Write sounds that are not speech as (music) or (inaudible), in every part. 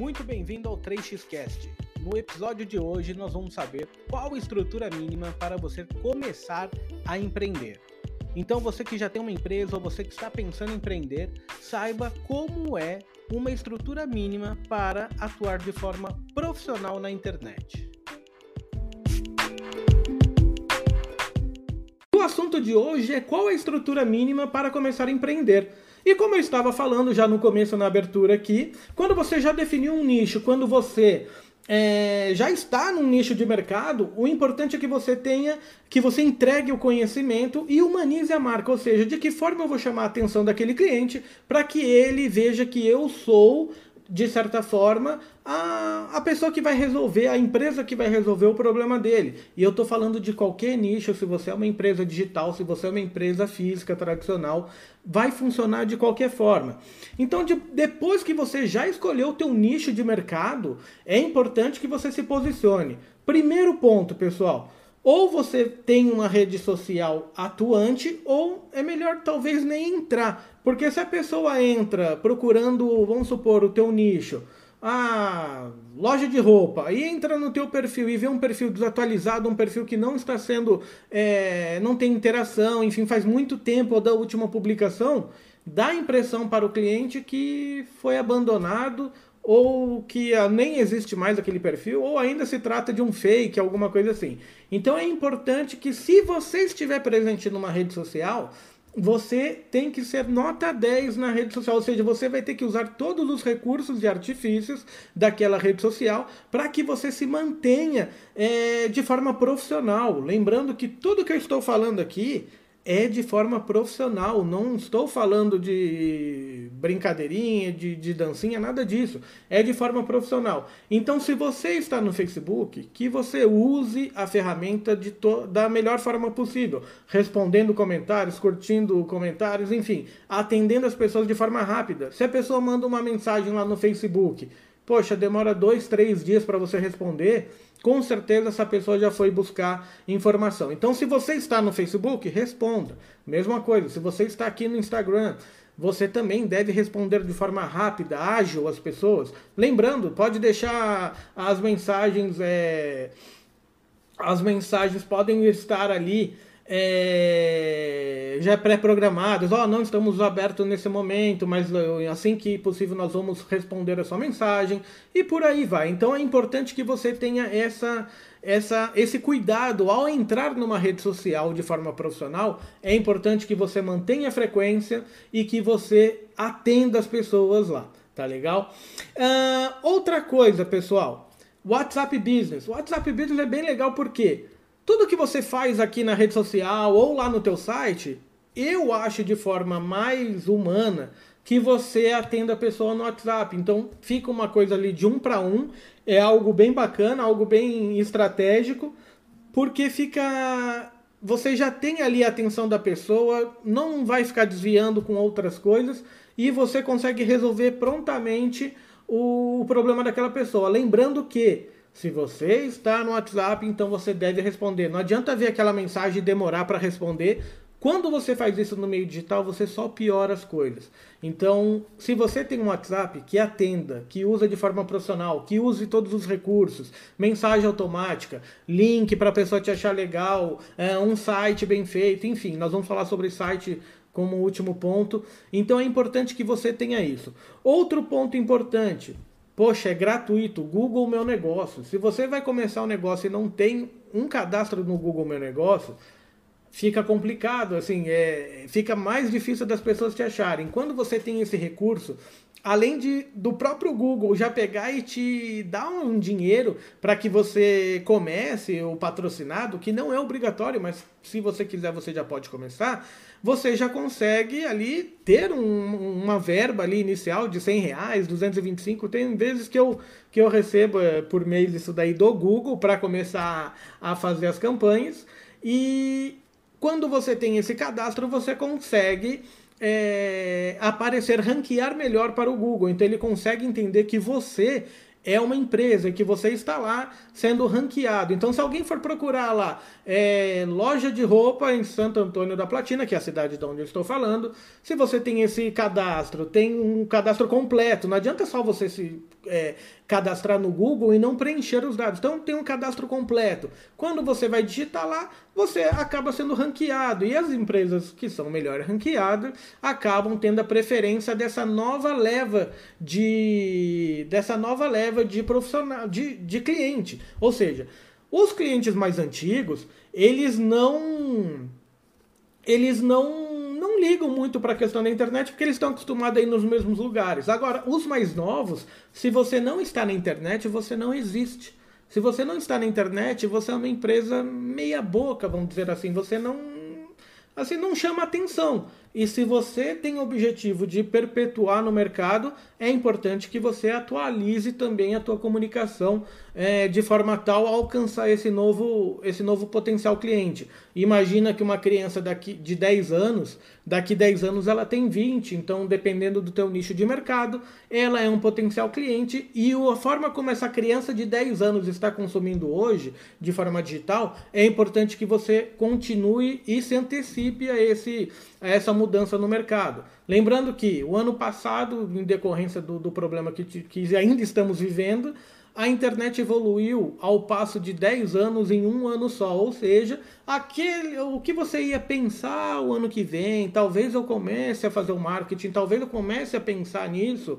Muito bem-vindo ao 3xcast. No episódio de hoje nós vamos saber qual estrutura mínima para você começar a empreender. Então você que já tem uma empresa ou você que está pensando em empreender, saiba como é uma estrutura mínima para atuar de forma profissional na internet. O assunto de hoje é qual a estrutura mínima para começar a empreender. E como eu estava falando já no começo na abertura aqui, quando você já definiu um nicho, quando você é, já está num nicho de mercado, o importante é que você tenha, que você entregue o conhecimento e humanize a marca, ou seja, de que forma eu vou chamar a atenção daquele cliente para que ele veja que eu sou de certa forma, a, a pessoa que vai resolver, a empresa que vai resolver o problema dele. E eu estou falando de qualquer nicho, se você é uma empresa digital, se você é uma empresa física tradicional, vai funcionar de qualquer forma. Então, de, depois que você já escolheu o teu nicho de mercado, é importante que você se posicione. Primeiro ponto, pessoal, ou você tem uma rede social atuante, ou é melhor talvez nem entrar. Porque se a pessoa entra procurando, vamos supor, o teu nicho, a loja de roupa, e entra no teu perfil e vê um perfil desatualizado, um perfil que não está sendo, é, não tem interação, enfim, faz muito tempo da última publicação, dá a impressão para o cliente que foi abandonado ou que nem existe mais aquele perfil, ou ainda se trata de um fake, alguma coisa assim. Então é importante que, se você estiver presente numa rede social, você tem que ser nota 10 na rede social, ou seja, você vai ter que usar todos os recursos e artifícios daquela rede social para que você se mantenha é, de forma profissional. Lembrando que tudo que eu estou falando aqui é de forma profissional. Não estou falando de brincadeirinha, de, de dancinha, nada disso. É de forma profissional. Então, se você está no Facebook, que você use a ferramenta de da melhor forma possível, respondendo comentários, curtindo comentários, enfim, atendendo as pessoas de forma rápida. Se a pessoa manda uma mensagem lá no Facebook, poxa, demora dois, três dias para você responder com certeza essa pessoa já foi buscar informação. Então, se você está no Facebook, responda. Mesma coisa, se você está aqui no Instagram, você também deve responder de forma rápida, ágil às pessoas. Lembrando, pode deixar as mensagens. É... As mensagens podem estar ali é, já pré-programadas, ó, oh, não estamos abertos nesse momento, mas assim que possível nós vamos responder a sua mensagem e por aí vai. Então é importante que você tenha essa, essa, esse cuidado ao entrar numa rede social de forma profissional. É importante que você mantenha a frequência e que você atenda as pessoas lá, tá legal? Uh, outra coisa, pessoal, WhatsApp Business. WhatsApp Business é bem legal porque tudo que você faz aqui na rede social ou lá no teu site, eu acho de forma mais humana que você atenda a pessoa no WhatsApp. Então fica uma coisa ali de um para um, é algo bem bacana, algo bem estratégico, porque fica você já tem ali a atenção da pessoa, não vai ficar desviando com outras coisas e você consegue resolver prontamente o problema daquela pessoa. Lembrando que se você está no WhatsApp, então você deve responder. Não adianta ver aquela mensagem e demorar para responder. Quando você faz isso no meio digital, você só piora as coisas. Então, se você tem um WhatsApp que atenda, que usa de forma profissional, que use todos os recursos, mensagem automática, link para a pessoa te achar legal, é, um site bem feito, enfim, nós vamos falar sobre site como último ponto. Então é importante que você tenha isso. Outro ponto importante, Poxa, é gratuito, Google Meu Negócio. Se você vai começar um negócio e não tem um cadastro no Google Meu Negócio, fica complicado, assim, é, fica mais difícil das pessoas te acharem. Quando você tem esse recurso, além de do próprio Google já pegar e te dar um dinheiro para que você comece o patrocinado, que não é obrigatório, mas se você quiser você já pode começar, você já consegue ali ter um, uma verba ali inicial de 100 reais, 225. Tem vezes que eu, que eu recebo é, por mês isso daí do Google para começar a fazer as campanhas e quando você tem esse cadastro, você consegue é, aparecer, ranquear melhor para o Google. Então ele consegue entender que você é uma empresa que você está lá sendo ranqueado. Então, se alguém for procurar lá é, loja de roupa em Santo Antônio da Platina, que é a cidade de onde eu estou falando, se você tem esse cadastro, tem um cadastro completo, não adianta só você se é, cadastrar no Google e não preencher os dados. Então, tem um cadastro completo. Quando você vai digitar lá, você acaba sendo ranqueado. E as empresas que são melhor ranqueadas acabam tendo a preferência dessa nova leva de dessa nova leva de profissional de, de cliente. Ou seja, os clientes mais antigos, eles não eles não não ligam muito para a questão da internet porque eles estão acostumados a ir nos mesmos lugares. Agora, os mais novos, se você não está na internet, você não existe. Se você não está na internet, você é uma empresa meia boca, vamos dizer assim. Você não assim não chama atenção. E se você tem o objetivo de perpetuar no mercado, é importante que você atualize também a tua comunicação é, de forma tal a alcançar esse novo, esse novo potencial cliente. Imagina que uma criança daqui de 10 anos, daqui 10 anos ela tem 20, então dependendo do teu nicho de mercado, ela é um potencial cliente e a forma como essa criança de 10 anos está consumindo hoje, de forma digital, é importante que você continue e se antecipe a esse a essa mudança no mercado. Lembrando que o ano passado, em decorrência do, do problema que, que ainda estamos vivendo, a internet evoluiu ao passo de 10 anos em um ano só. Ou seja, aquele, o que você ia pensar o ano que vem, talvez eu comece a fazer o marketing, talvez eu comece a pensar nisso.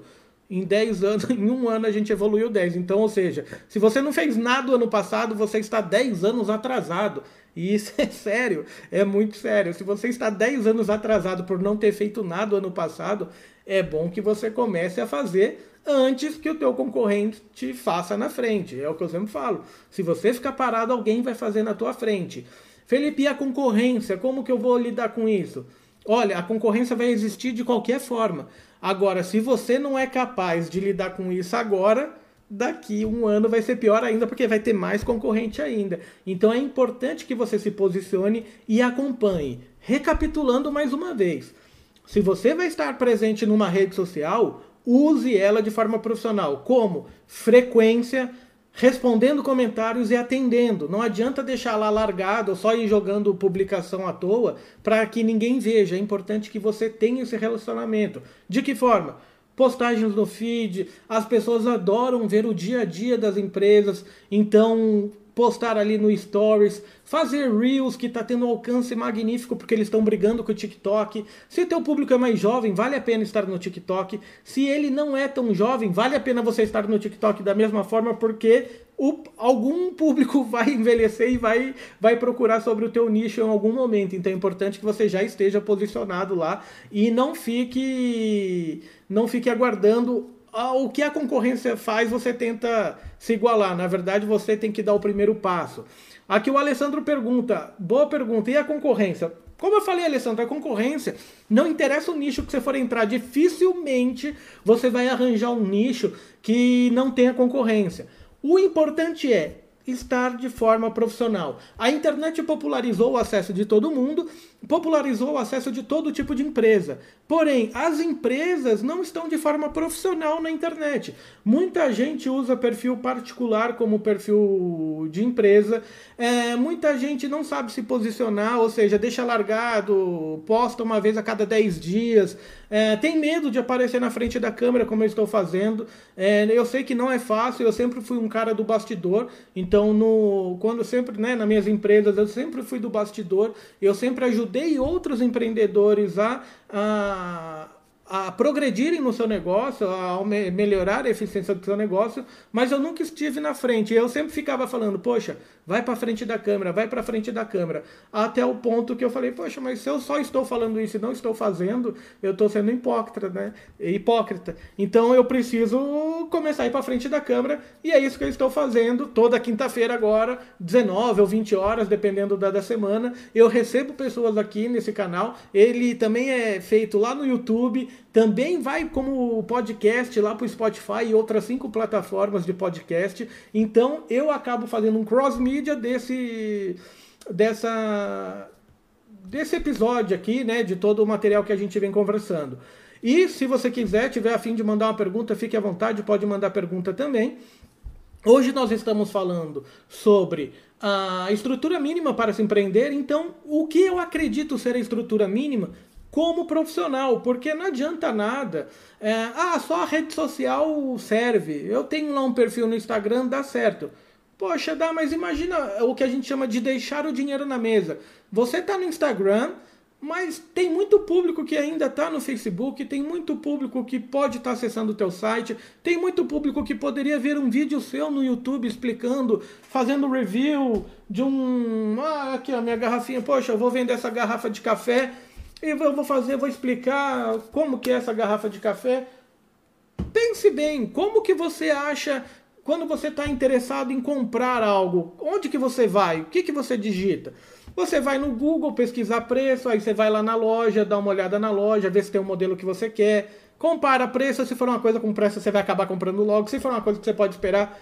Em 10 anos, (laughs) em um ano a gente evoluiu 10. Então, ou seja, se você não fez nada ano passado, você está 10 anos atrasado. E isso (laughs) é sério, é muito sério. Se você está 10 anos atrasado por não ter feito nada ano passado, é bom que você comece a fazer antes que o teu concorrente faça na frente. É o que eu sempre falo. Se você ficar parado, alguém vai fazer na tua frente. Felipe, e a concorrência? Como que eu vou lidar com isso? Olha, a concorrência vai existir de qualquer forma. Agora, se você não é capaz de lidar com isso agora, daqui um ano vai ser pior ainda, porque vai ter mais concorrente ainda. Então é importante que você se posicione e acompanhe. Recapitulando mais uma vez: se você vai estar presente numa rede social, use ela de forma profissional. Como? Frequência, respondendo comentários e atendendo. Não adianta deixar lá largado ou só ir jogando publicação à toa para que ninguém veja. É importante que você tenha esse relacionamento. De que forma? postagens no feed, as pessoas adoram ver o dia a dia das empresas, então postar ali no Stories, fazer Reels que está tendo um alcance magnífico porque eles estão brigando com o TikTok. Se o teu público é mais jovem, vale a pena estar no TikTok. Se ele não é tão jovem, vale a pena você estar no TikTok da mesma forma porque o, algum público (laughs) vai envelhecer e vai, vai procurar sobre o teu nicho em algum momento. Então é importante que você já esteja posicionado lá e não fique não fique aguardando o que a concorrência faz, você tenta se igualar. Na verdade, você tem que dar o primeiro passo. Aqui o Alessandro pergunta, boa pergunta, e a concorrência? Como eu falei, Alessandro, a concorrência não interessa o nicho que você for entrar, dificilmente você vai arranjar um nicho que não tenha concorrência. O importante é estar de forma profissional. A internet popularizou o acesso de todo mundo, popularizou o acesso de todo tipo de empresa. Porém, as empresas não estão de forma profissional na internet. Muita gente usa perfil particular como perfil de empresa. É, muita gente não sabe se posicionar, ou seja, deixa largado, posta uma vez a cada 10 dias. É, tem medo de aparecer na frente da câmera, como eu estou fazendo. É, eu sei que não é fácil, eu sempre fui um cara do bastidor. Então, no, quando sempre, né, nas minhas empresas, eu sempre fui do bastidor. Eu sempre ajudei ajudei outros empreendedores a, a a progredirem no seu negócio, a melhorar a eficiência do seu negócio, mas eu nunca estive na frente. Eu sempre ficava falando, poxa, vai para frente da câmera, vai para frente da câmera, até o ponto que eu falei, poxa, mas se eu só estou falando isso e não estou fazendo, eu estou sendo hipócrita, né? Hipócrita. Então eu preciso começar a ir para frente da câmera e é isso que eu estou fazendo toda quinta-feira agora, 19 ou 20 horas, dependendo da, da semana. Eu recebo pessoas aqui nesse canal. Ele também é feito lá no YouTube também vai como podcast lá para o Spotify e outras cinco plataformas de podcast. Então eu acabo fazendo um cross mídia desse dessa desse episódio aqui, né, de todo o material que a gente vem conversando. E se você quiser, tiver a fim de mandar uma pergunta, fique à vontade, pode mandar pergunta também. Hoje nós estamos falando sobre a estrutura mínima para se empreender, então o que eu acredito ser a estrutura mínima como profissional, porque não adianta nada. É, ah, só a rede social serve. Eu tenho lá um perfil no Instagram, dá certo. Poxa, dá, mas imagina o que a gente chama de deixar o dinheiro na mesa. Você está no Instagram, mas tem muito público que ainda está no Facebook, tem muito público que pode estar tá acessando o teu site, tem muito público que poderia ver um vídeo seu no YouTube explicando, fazendo review de um... Ah, aqui a minha garrafinha, poxa, eu vou vender essa garrafa de café e eu vou fazer, vou explicar como que é essa garrafa de café. Pense bem, como que você acha quando você está interessado em comprar algo? Onde que você vai? O que, que você digita? Você vai no Google pesquisar preço, aí você vai lá na loja, dá uma olhada na loja, vê se tem o um modelo que você quer, compara preço, se for uma coisa com preço você vai acabar comprando logo, se for uma coisa que você pode esperar,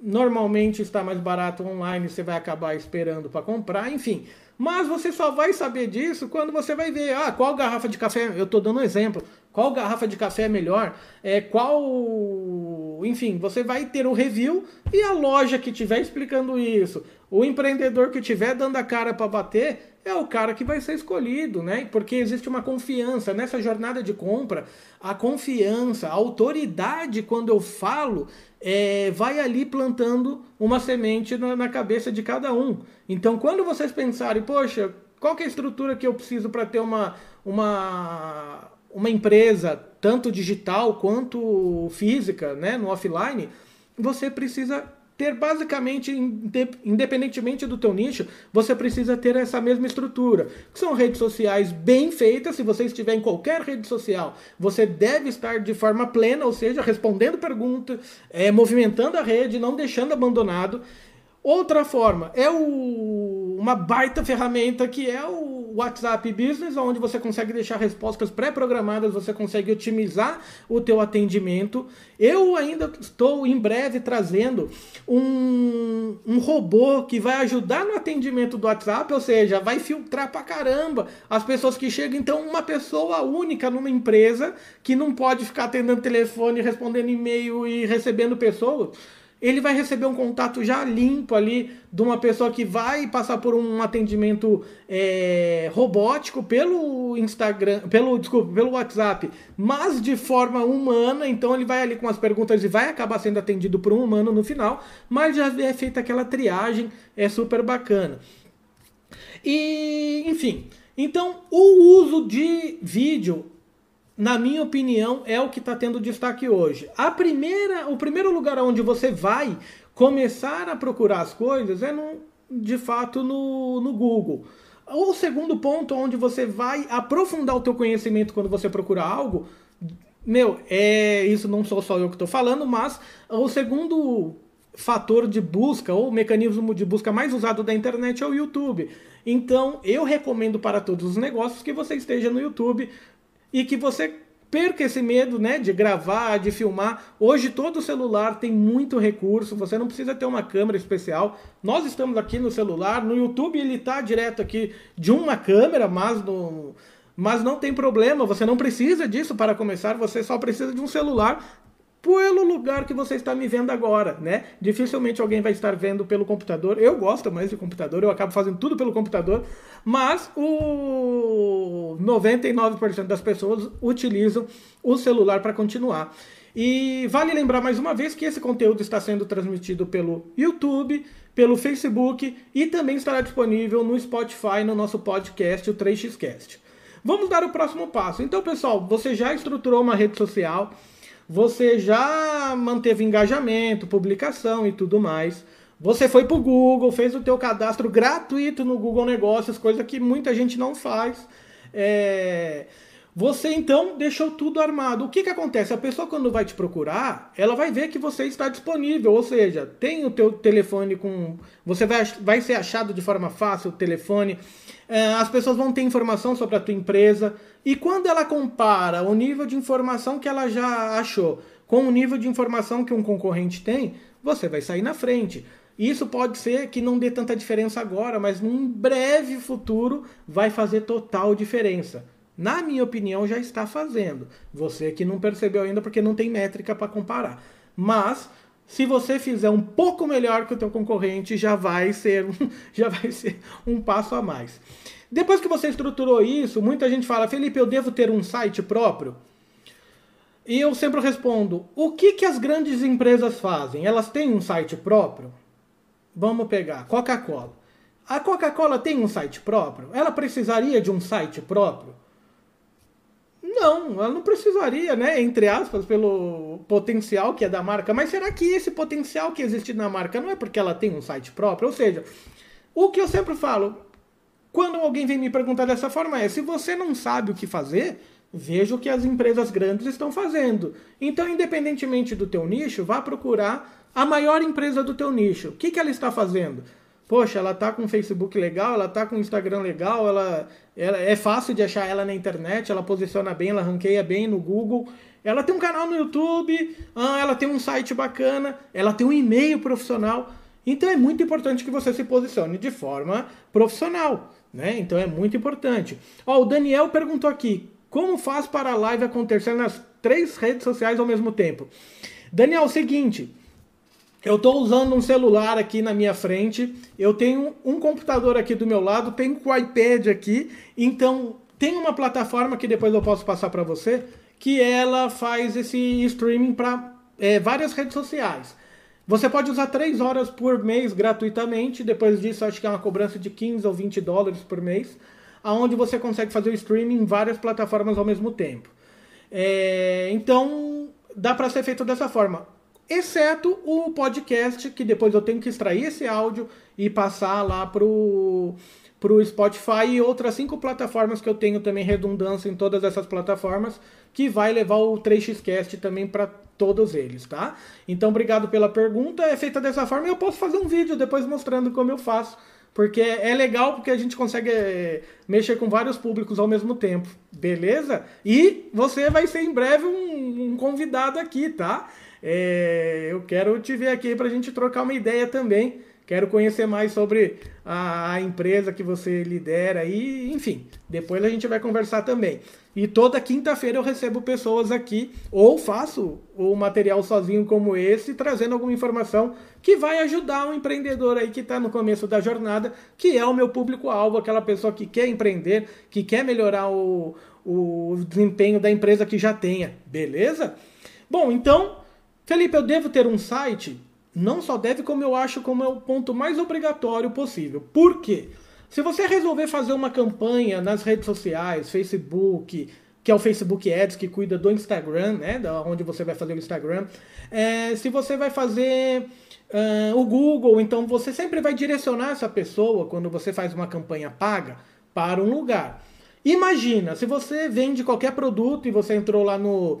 normalmente está mais barato online, você vai acabar esperando para comprar, enfim. Mas você só vai saber disso quando você vai ver, ah, qual garrafa de café, eu estou dando um exemplo, qual garrafa de café é melhor, é qual, enfim, você vai ter o review e a loja que estiver explicando isso, o empreendedor que estiver dando a cara para bater, é o cara que vai ser escolhido, né? Porque existe uma confiança nessa jornada de compra, a confiança, a autoridade, quando eu falo, é, vai ali plantando uma semente na, na, cabeça de cada um. Então, quando vocês pensarem, poxa, qual é a estrutura que eu preciso para ter uma, uma, uma empresa, tanto digital quanto física, né, no offline, você precisa ter basicamente, independentemente do teu nicho, você precisa ter essa mesma estrutura. Que são redes sociais bem feitas. Se você estiver em qualquer rede social, você deve estar de forma plena, ou seja, respondendo perguntas, é, movimentando a rede, não deixando abandonado. Outra forma é o, uma baita ferramenta que é o WhatsApp Business, onde você consegue deixar respostas pré-programadas, você consegue otimizar o teu atendimento. Eu ainda estou em breve trazendo um, um robô que vai ajudar no atendimento do WhatsApp, ou seja, vai filtrar pra caramba as pessoas que chegam. Então, uma pessoa única numa empresa que não pode ficar atendendo telefone, respondendo e-mail e recebendo pessoas ele vai receber um contato já limpo ali de uma pessoa que vai passar por um atendimento é, robótico pelo Instagram, pelo desculpa, pelo WhatsApp, mas de forma humana. Então ele vai ali com as perguntas e vai acabar sendo atendido por um humano no final, mas já é feita aquela triagem, é super bacana. E enfim, então o uso de vídeo na minha opinião, é o que está tendo destaque hoje. A primeira, o primeiro lugar onde você vai começar a procurar as coisas é, no, de fato, no, no Google. O segundo ponto onde você vai aprofundar o teu conhecimento quando você procura algo, meu, é isso não sou só eu que estou falando, mas o segundo fator de busca ou mecanismo de busca mais usado da internet é o YouTube. Então, eu recomendo para todos os negócios que você esteja no YouTube e que você perca esse medo né, de gravar, de filmar. Hoje todo celular tem muito recurso, você não precisa ter uma câmera especial. Nós estamos aqui no celular, no YouTube ele está direto aqui de uma câmera, mas no mas não tem problema, você não precisa disso para começar, você só precisa de um celular pelo lugar que você está me vendo agora, né? Dificilmente alguém vai estar vendo pelo computador. Eu gosto mais de computador, eu acabo fazendo tudo pelo computador, mas o 99% das pessoas utilizam o celular para continuar. E vale lembrar mais uma vez que esse conteúdo está sendo transmitido pelo YouTube, pelo Facebook e também estará disponível no Spotify no nosso podcast, o 3xcast. Vamos dar o próximo passo. Então, pessoal, você já estruturou uma rede social, você já manteve engajamento, publicação e tudo mais. Você foi para o Google, fez o teu cadastro gratuito no Google Negócios, coisa que muita gente não faz. É... Você então deixou tudo armado. O que, que acontece? A pessoa quando vai te procurar, ela vai ver que você está disponível, ou seja, tem o teu telefone com, você vai, vai ser achado de forma fácil o telefone. É, as pessoas vão ter informação sobre a tua empresa e quando ela compara o nível de informação que ela já achou com o nível de informação que um concorrente tem, você vai sair na frente. Isso pode ser que não dê tanta diferença agora, mas num breve futuro vai fazer total diferença. Na minha opinião, já está fazendo. Você que não percebeu ainda porque não tem métrica para comparar. Mas se você fizer um pouco melhor que o teu concorrente, já vai ser um, (laughs) já vai ser um passo a mais. Depois que você estruturou isso, muita gente fala, Felipe, eu devo ter um site próprio? E eu sempre respondo, o que, que as grandes empresas fazem? Elas têm um site próprio? Vamos pegar Coca-Cola. A Coca-Cola tem um site próprio? Ela precisaria de um site próprio? Não, ela não precisaria, né? Entre aspas, pelo potencial que é da marca. Mas será que esse potencial que existe na marca não é porque ela tem um site próprio? Ou seja, o que eu sempre falo, quando alguém vem me perguntar dessa forma é: se você não sabe o que fazer, veja o que as empresas grandes estão fazendo. Então, independentemente do teu nicho, vá procurar a maior empresa do teu nicho. O que, que ela está fazendo? Poxa, ela tá com um Facebook legal, ela tá com um Instagram legal, ela, ela é fácil de achar ela na internet, ela posiciona bem, ela ranqueia bem no Google. Ela tem um canal no YouTube, ah, ela tem um site bacana, ela tem um e-mail profissional. Então é muito importante que você se posicione de forma profissional, né? Então é muito importante. Ó, o Daniel perguntou aqui: como faz para a live acontecer nas três redes sociais ao mesmo tempo? Daniel, seguinte, eu estou usando um celular aqui na minha frente, eu tenho um computador aqui do meu lado, tenho o um iPad aqui, então tem uma plataforma que depois eu posso passar para você, que ela faz esse streaming para é, várias redes sociais. Você pode usar 3 horas por mês gratuitamente, depois disso acho que é uma cobrança de 15 ou 20 dólares por mês, aonde você consegue fazer o streaming em várias plataformas ao mesmo tempo. É, então dá para ser feito dessa forma exceto o podcast, que depois eu tenho que extrair esse áudio e passar lá pro pro Spotify e outras cinco plataformas que eu tenho também redundância em todas essas plataformas, que vai levar o 3xcast também para todos eles, tá? Então, obrigado pela pergunta. É feita dessa forma e eu posso fazer um vídeo depois mostrando como eu faço, porque é legal porque a gente consegue é, mexer com vários públicos ao mesmo tempo, beleza? E você vai ser em breve um, um convidado aqui, tá? É, eu quero te ver aqui para a gente trocar uma ideia também. Quero conhecer mais sobre a, a, empresa que você lidera e, enfim, depois a gente vai conversar também. E toda quinta-feira eu recebo pessoas aqui, ou faço o material sozinho como esse, trazendo alguma informação que vai ajudar o um empreendedor aí que está no começo da jornada, que é o meu público-alvo, aquela pessoa que quer empreender, que quer melhorar o, o desempenho da empresa que já tenha, beleza? Bom, então Felipe, eu devo ter um site? Não só deve, como eu acho como é o ponto mais obrigatório possível. Por quê? Se você resolver fazer uma campanha nas redes sociais, Facebook, que é o Facebook Ads que cuida do Instagram, né, da onde você vai fazer o Instagram, é, se você vai fazer uh, o Google, então você sempre vai direcionar essa pessoa quando você faz uma campanha paga para um lugar. Imagina, se você vende qualquer produto e você entrou lá no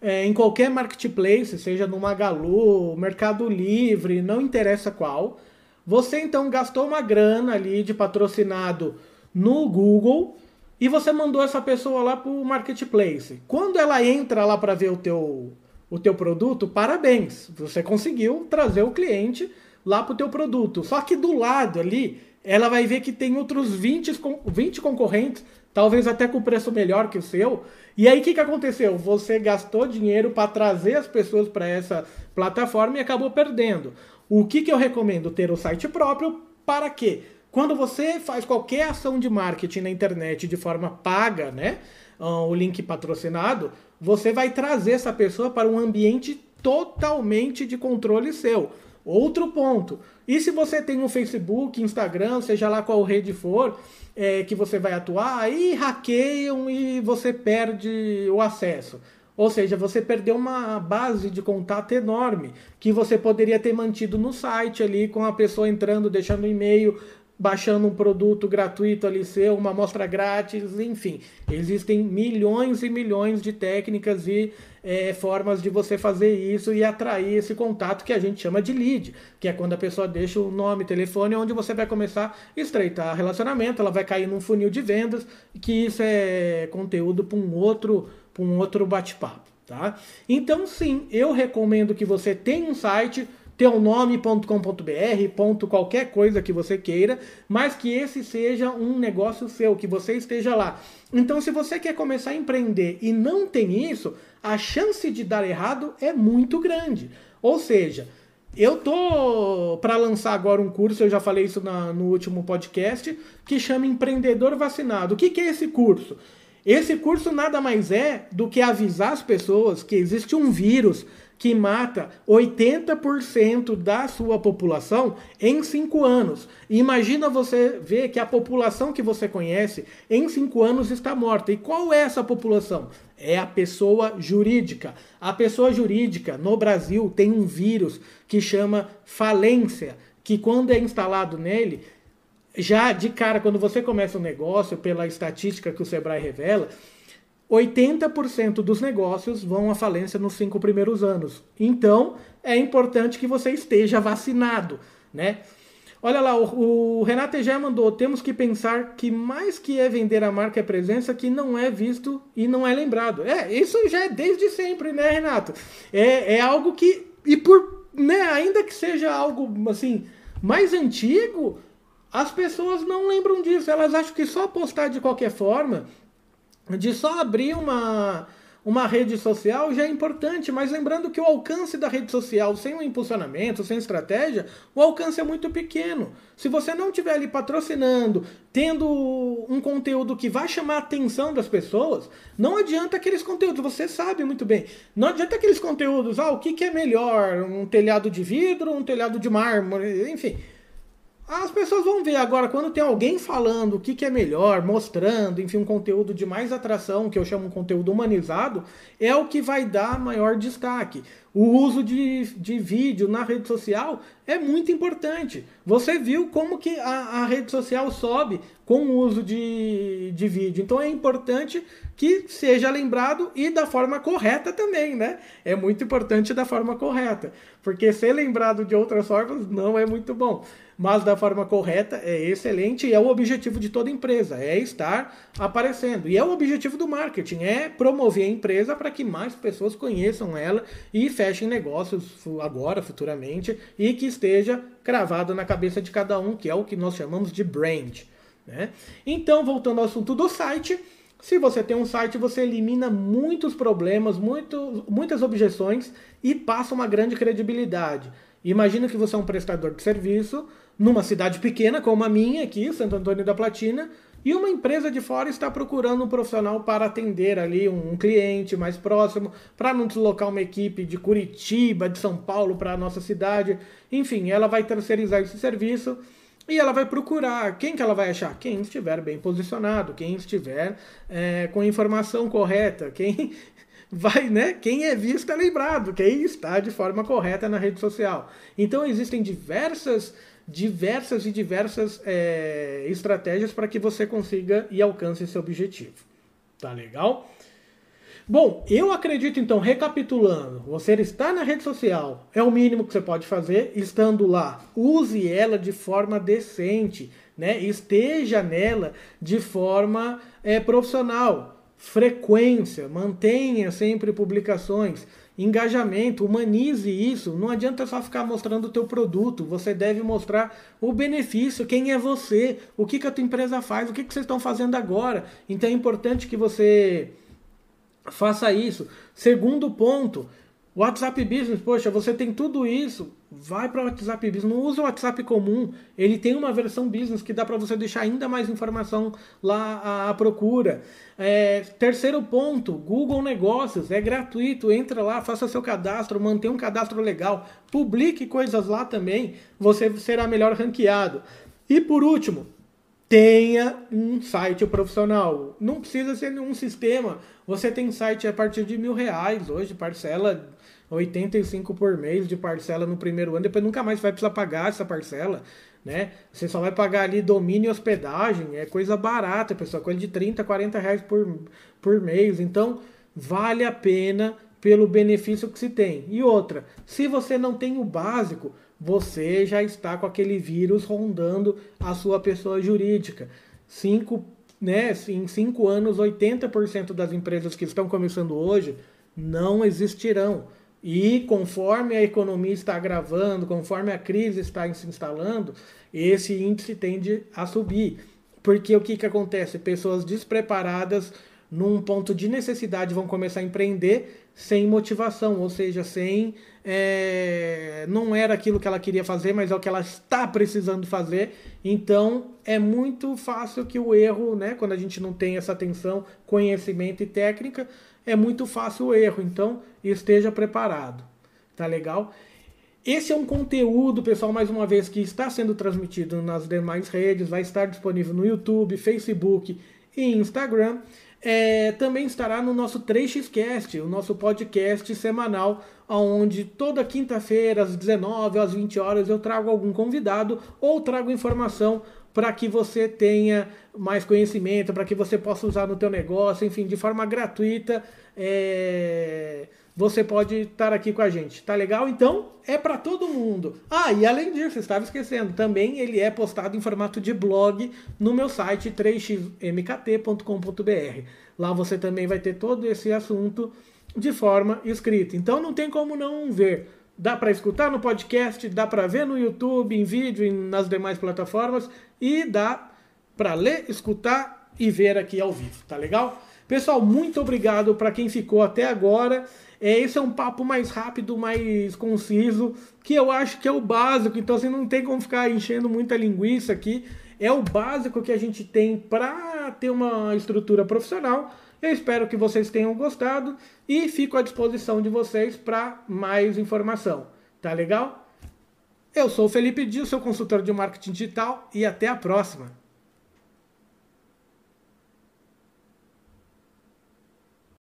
é, em qualquer marketplace, seja no Magalu, Mercado Livre, não interessa qual. Você então gastou uma grana ali de patrocinado no Google e você mandou essa pessoa lá para o marketplace. Quando ela entra lá para ver o teu, o teu produto, parabéns, você conseguiu trazer o cliente lá para o teu produto. Só que do lado ali, ela vai ver que tem outros 20, 20 concorrentes talvez até com preço melhor que o seu. E aí o que, que aconteceu? Você gastou dinheiro para trazer as pessoas para essa plataforma e acabou perdendo. O que, que eu recomendo? Ter o site próprio para quê? Quando você faz qualquer ação de marketing na internet de forma paga, né? Ah, o link patrocinado, você vai trazer essa pessoa para um ambiente totalmente de controle seu. Outro ponto. E se você tem um Facebook, Instagram, seja lá qual rede for, é, que você vai atuar, aí hackeiam e você perde o acesso. Ou seja, você perdeu uma base de contato enorme que você poderia ter mantido no site ali, com a pessoa entrando, deixando um e-mail, baixando um produto gratuito ali seu, uma amostra grátis, enfim. Existem milhões e milhões de técnicas e é, formas de você fazer isso e atrair esse contato que a gente chama de lead, que é quando a pessoa deixa o nome, telefone, onde você vai começar a estreitar relacionamento, ela vai cair num funil de vendas, que isso é conteúdo para um outro, um outro bate-papo. Tá? Então, sim, eu recomendo que você tenha um site teunome.com.br, ponto qualquer coisa que você queira, mas que esse seja um negócio seu, que você esteja lá. Então, se você quer começar a empreender e não tem isso, a chance de dar errado é muito grande. Ou seja, eu tô para lançar agora um curso, eu já falei isso na, no último podcast, que chama Empreendedor Vacinado. O que, que é esse curso? Esse curso nada mais é do que avisar as pessoas que existe um vírus que mata 80% da sua população em 5 anos. Imagina você ver que a população que você conhece em 5 anos está morta. E qual é essa população? É a pessoa jurídica. A pessoa jurídica no Brasil tem um vírus que chama falência, que quando é instalado nele, já de cara, quando você começa um negócio, pela estatística que o Sebrae revela, 80% dos negócios vão à falência nos cinco primeiros anos. Então, é importante que você esteja vacinado, né? Olha lá, o, o Renato já mandou, temos que pensar que mais que é vender a marca é presença que não é visto e não é lembrado. É, isso já é desde sempre, né, Renato? É, é algo que, e por, né, ainda que seja algo, assim, mais antigo, as pessoas não lembram disso. Elas acham que só postar de qualquer forma de só abrir uma, uma rede social já é importante, mas lembrando que o alcance da rede social sem um impulsionamento, sem estratégia, o alcance é muito pequeno. Se você não estiver ali patrocinando, tendo um conteúdo que vai chamar a atenção das pessoas, não adianta aqueles conteúdos, você sabe muito bem. Não adianta aqueles conteúdos, ah, o que, que é melhor? Um telhado de vidro, um telhado de mármore, enfim. As pessoas vão ver agora, quando tem alguém falando o que, que é melhor, mostrando, enfim, um conteúdo de mais atração, que eu chamo um conteúdo humanizado, é o que vai dar maior destaque. O uso de, de vídeo na rede social é muito importante. Você viu como que a, a rede social sobe com o uso de, de vídeo. Então é importante que seja lembrado e da forma correta também, né? É muito importante da forma correta. Porque ser lembrado de outras formas não é muito bom mas da forma correta é excelente e é o objetivo de toda empresa, é estar aparecendo. E é o objetivo do marketing, é promover a empresa para que mais pessoas conheçam ela e fechem negócios agora, futuramente, e que esteja cravado na cabeça de cada um, que é o que nós chamamos de brand. Né? Então, voltando ao assunto do site, se você tem um site, você elimina muitos problemas, muito, muitas objeções e passa uma grande credibilidade. Imagina que você é um prestador de serviço numa cidade pequena como a minha aqui, Santo Antônio da Platina, e uma empresa de fora está procurando um profissional para atender ali um cliente mais próximo, para não deslocar uma equipe de Curitiba, de São Paulo para a nossa cidade. Enfim, ela vai terceirizar esse serviço e ela vai procurar quem que ela vai achar? Quem estiver bem posicionado, quem estiver é, com a informação correta, quem vai, né? Quem é visto é lembrado, quem está de forma correta na rede social. Então existem diversas diversas e diversas é, estratégias para que você consiga e alcance esse objetivo. Tá legal? Bom, eu acredito então, recapitulando, você está na rede social, é o mínimo que você pode fazer, estando lá. Use ela de forma decente, né? Esteja nela de forma é, profissional. Frequência, mantenha sempre publicações engajamento, humanize isso. Não adianta só ficar mostrando o teu produto. Você deve mostrar o benefício, quem é você, o que, que a tua empresa faz, o que, que vocês estão fazendo agora. Então é importante que você faça isso. Segundo ponto, WhatsApp Business, poxa, você tem tudo isso, vai para o WhatsApp Business, não usa o WhatsApp comum, ele tem uma versão Business que dá para você deixar ainda mais informação lá à, procura. É, terceiro ponto, Google Negócios, é gratuito, entra lá, faça seu cadastro, mantenha um cadastro legal, publique coisas lá também, você será melhor ranqueado. E por último, tenha um site profissional. Não precisa ser nenhum sistema. Você tem site a partir de mil reais hoje, parcela 85 por mês de parcela no primeiro ano, depois nunca mais vai precisar pagar essa parcela, né? Você só vai pagar ali domínio e hospedagem, é coisa barata, pessoal, coisa de 30, 40 reais por, por mês. Então, vale a pena pelo benefício que se tem. E outra, se você não tem o básico, você já está com aquele vírus rondando a sua pessoa jurídica. Cinco, né, em cinco anos, 80% das empresas que estão começando hoje não existirão E conforme a economia está agravando, conforme a crise está se instalando, esse índice tende a subir. Porque o que, que acontece? Pessoas despreparadas num ponto de necessidade vão começar a empreender sem motivação, ou seja, sem. É, não era aquilo que ela queria fazer, mas é o que ela está precisando fazer. Então é muito fácil que o erro, né, quando a gente não tem essa atenção, conhecimento e técnica, é muito fácil o erro. Então esteja preparado. Tá legal? Esse é um conteúdo, pessoal, mais uma vez, que está sendo transmitido nas demais redes, vai estar disponível no YouTube, Facebook e Instagram é, também estará no nosso 3xcast, o nosso podcast semanal, onde toda quinta-feira, às 19 às 20 horas, eu trago algum convidado ou trago informação para que você tenha mais conhecimento, para que você possa usar no teu negócio, enfim, de forma gratuita. É você pode estar aqui com a gente. Tá legal? Então, é para todo mundo. Ah, e além disso, estava esquecendo, também ele é postado em formato de blog no meu site 3xmkt.com.br. Lá você também vai ter todo esse assunto de forma escrita. Então não tem como não ver. Dá para escutar no podcast, dá para ver no YouTube, em vídeo e nas demais plataformas e dá para ler, escutar e ver aqui ao vivo, tá legal? Pessoal, muito obrigado para quem ficou até agora. É, esse é um papo mais rápido, mais conciso, que eu acho que é o básico. Então, assim, não tem como ficar enchendo muita linguiça aqui. É o básico que a gente tem para ter uma estrutura profissional. Eu espero que vocês tenham gostado e fico à disposição de vocês para mais informação. Tá legal? Eu sou o Felipe Dias, seu consultor de marketing digital e até a próxima.